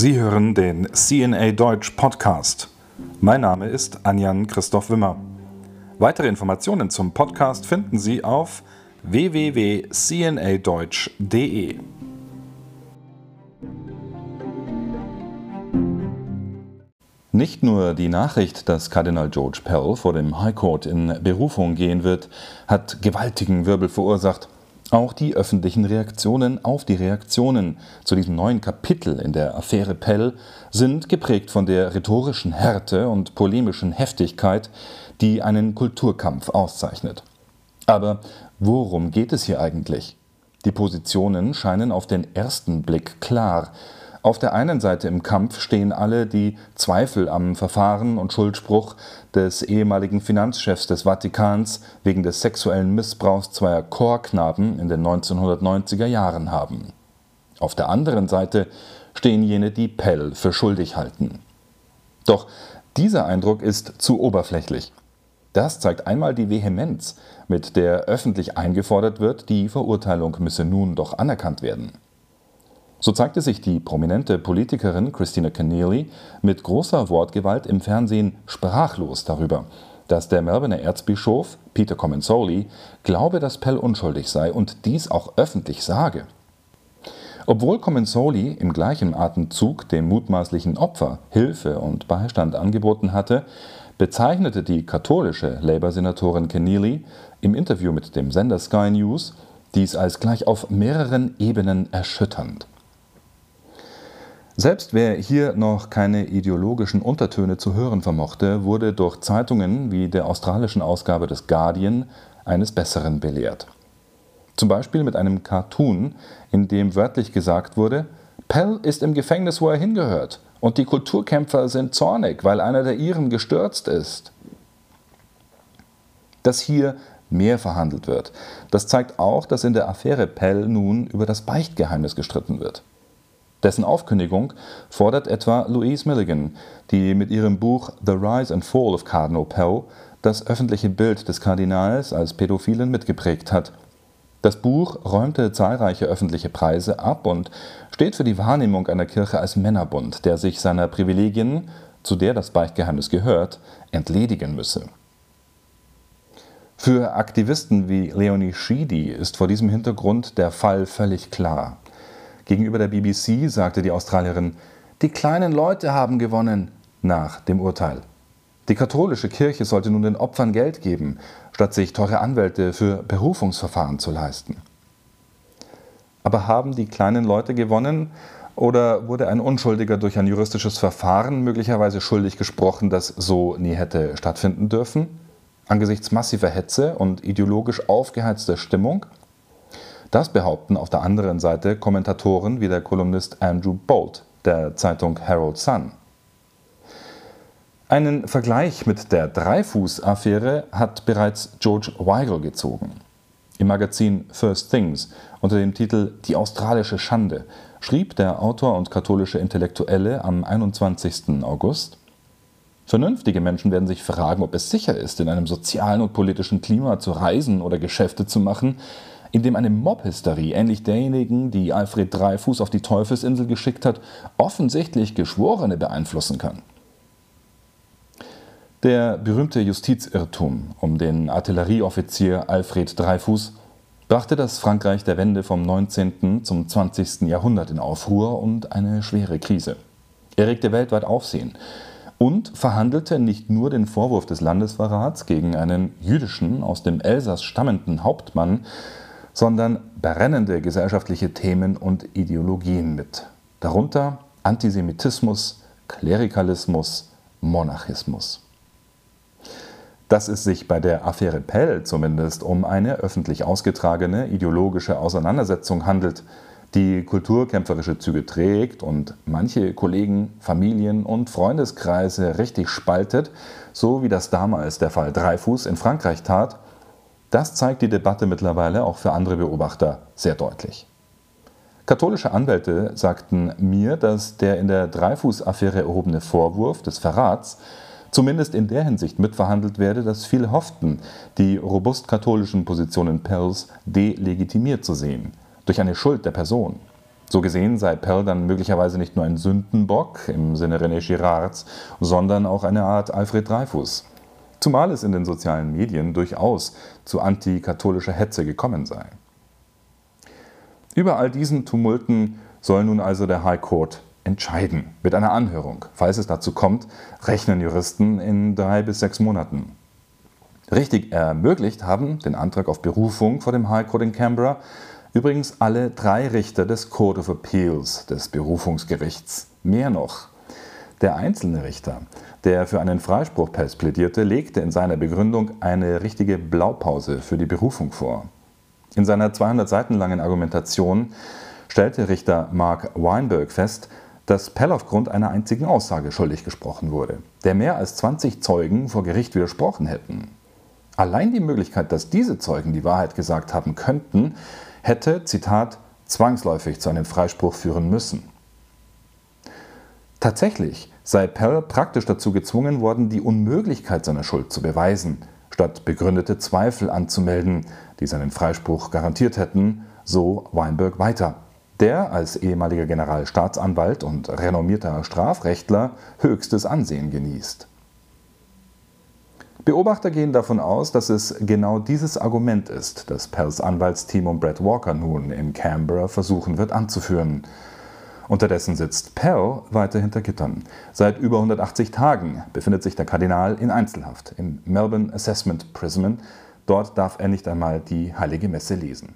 Sie hören den CNA Deutsch Podcast. Mein Name ist Anjan Christoph Wimmer. Weitere Informationen zum Podcast finden Sie auf www.cnadeutsch.de. Nicht nur die Nachricht, dass Kardinal George Pell vor dem High Court in Berufung gehen wird, hat gewaltigen Wirbel verursacht. Auch die öffentlichen Reaktionen auf die Reaktionen zu diesem neuen Kapitel in der Affäre Pell sind geprägt von der rhetorischen Härte und polemischen Heftigkeit, die einen Kulturkampf auszeichnet. Aber worum geht es hier eigentlich? Die Positionen scheinen auf den ersten Blick klar, auf der einen Seite im Kampf stehen alle, die Zweifel am Verfahren und Schuldspruch des ehemaligen Finanzchefs des Vatikans wegen des sexuellen Missbrauchs zweier Chorknaben in den 1990er Jahren haben. Auf der anderen Seite stehen jene, die Pell für schuldig halten. Doch dieser Eindruck ist zu oberflächlich. Das zeigt einmal die Vehemenz, mit der öffentlich eingefordert wird, die Verurteilung müsse nun doch anerkannt werden. So zeigte sich die prominente Politikerin Christina Keneally mit großer Wortgewalt im Fernsehen sprachlos darüber, dass der Melbourne Erzbischof Peter Comensoli glaube, dass Pell unschuldig sei und dies auch öffentlich sage. Obwohl Comensoli im gleichen Atemzug dem mutmaßlichen Opfer Hilfe und Beistand angeboten hatte, bezeichnete die katholische Labour-Senatorin Keneally im Interview mit dem Sender Sky News dies als gleich auf mehreren Ebenen erschütternd. Selbst wer hier noch keine ideologischen Untertöne zu hören vermochte, wurde durch Zeitungen wie der australischen Ausgabe des Guardian eines Besseren belehrt. Zum Beispiel mit einem Cartoon, in dem wörtlich gesagt wurde, Pell ist im Gefängnis, wo er hingehört, und die Kulturkämpfer sind zornig, weil einer der ihren gestürzt ist. Dass hier mehr verhandelt wird, das zeigt auch, dass in der Affäre Pell nun über das Beichtgeheimnis gestritten wird. Dessen Aufkündigung fordert etwa Louise Milligan, die mit ihrem Buch The Rise and Fall of Cardinal Pell das öffentliche Bild des Kardinals als Pädophilen mitgeprägt hat. Das Buch räumte zahlreiche öffentliche Preise ab und steht für die Wahrnehmung einer Kirche als Männerbund, der sich seiner Privilegien, zu der das Beichtgeheimnis gehört, entledigen müsse. Für Aktivisten wie Leonie Schiedi ist vor diesem Hintergrund der Fall völlig klar. Gegenüber der BBC sagte die Australierin, die kleinen Leute haben gewonnen nach dem Urteil. Die katholische Kirche sollte nun den Opfern Geld geben, statt sich teure Anwälte für Berufungsverfahren zu leisten. Aber haben die kleinen Leute gewonnen oder wurde ein Unschuldiger durch ein juristisches Verfahren möglicherweise schuldig gesprochen, das so nie hätte stattfinden dürfen? Angesichts massiver Hetze und ideologisch aufgeheizter Stimmung? Das behaupten auf der anderen Seite Kommentatoren wie der Kolumnist Andrew Bolt der Zeitung Herald Sun. Einen Vergleich mit der Dreifuß-Affäre hat bereits George Weigel gezogen. Im Magazin First Things unter dem Titel Die australische Schande schrieb der Autor und katholische Intellektuelle am 21. August Vernünftige Menschen werden sich fragen, ob es sicher ist, in einem sozialen und politischen Klima zu reisen oder Geschäfte zu machen, in dem eine Mobhysterie, ähnlich derjenigen, die Alfred Dreyfus auf die Teufelsinsel geschickt hat, offensichtlich Geschworene beeinflussen kann. Der berühmte Justizirrtum um den Artillerieoffizier Alfred Dreyfus brachte das Frankreich der Wende vom 19. zum 20. Jahrhundert in Aufruhr und eine schwere Krise. Er regte weltweit Aufsehen und verhandelte nicht nur den Vorwurf des Landesverrats gegen einen jüdischen, aus dem Elsass stammenden Hauptmann, sondern brennende gesellschaftliche Themen und Ideologien mit. Darunter Antisemitismus, Klerikalismus, Monarchismus. Dass es sich bei der Affäre Pell zumindest um eine öffentlich ausgetragene ideologische Auseinandersetzung handelt, die kulturkämpferische Züge trägt und manche Kollegen, Familien und Freundeskreise richtig spaltet, so wie das damals der Fall Dreifuß in Frankreich tat, das zeigt die Debatte mittlerweile auch für andere Beobachter sehr deutlich. Katholische Anwälte sagten mir, dass der in der Dreifuß-Affäre erhobene Vorwurf des Verrats zumindest in der Hinsicht mitverhandelt werde, dass viele hofften, die robust katholischen Positionen Pells delegitimiert zu sehen, durch eine Schuld der Person. So gesehen sei Pell dann möglicherweise nicht nur ein Sündenbock im Sinne René Girards, sondern auch eine Art Alfred Dreyfus. Zumal es in den sozialen Medien durchaus zu antikatholischer Hetze gekommen sei. Über all diesen Tumulten soll nun also der High Court entscheiden, mit einer Anhörung. Falls es dazu kommt, rechnen Juristen in drei bis sechs Monaten. Richtig ermöglicht haben den Antrag auf Berufung vor dem High Court in Canberra Übrigens alle drei Richter des Court of Appeals, des Berufungsgerichts. Mehr noch. Der einzelne Richter, der für einen Freispruch plädierte, legte in seiner Begründung eine richtige Blaupause für die Berufung vor. In seiner 200 Seiten langen Argumentation stellte Richter Mark Weinberg fest, dass Pell aufgrund einer einzigen Aussage schuldig gesprochen wurde, der mehr als 20 Zeugen vor Gericht widersprochen hätten. Allein die Möglichkeit, dass diese Zeugen die Wahrheit gesagt haben könnten, hätte, Zitat, zwangsläufig zu einem Freispruch führen müssen. Tatsächlich sei Pell praktisch dazu gezwungen worden, die Unmöglichkeit seiner Schuld zu beweisen, statt begründete Zweifel anzumelden, die seinen Freispruch garantiert hätten, so Weinberg weiter, der als ehemaliger Generalstaatsanwalt und renommierter Strafrechtler höchstes Ansehen genießt. Beobachter gehen davon aus, dass es genau dieses Argument ist, das Pells Anwaltsteam um Brett Walker nun in Canberra versuchen wird anzuführen. Unterdessen sitzt Pell weiter hinter Gittern. Seit über 180 Tagen befindet sich der Kardinal in Einzelhaft im Melbourne Assessment Prison. Dort darf er nicht einmal die Heilige Messe lesen.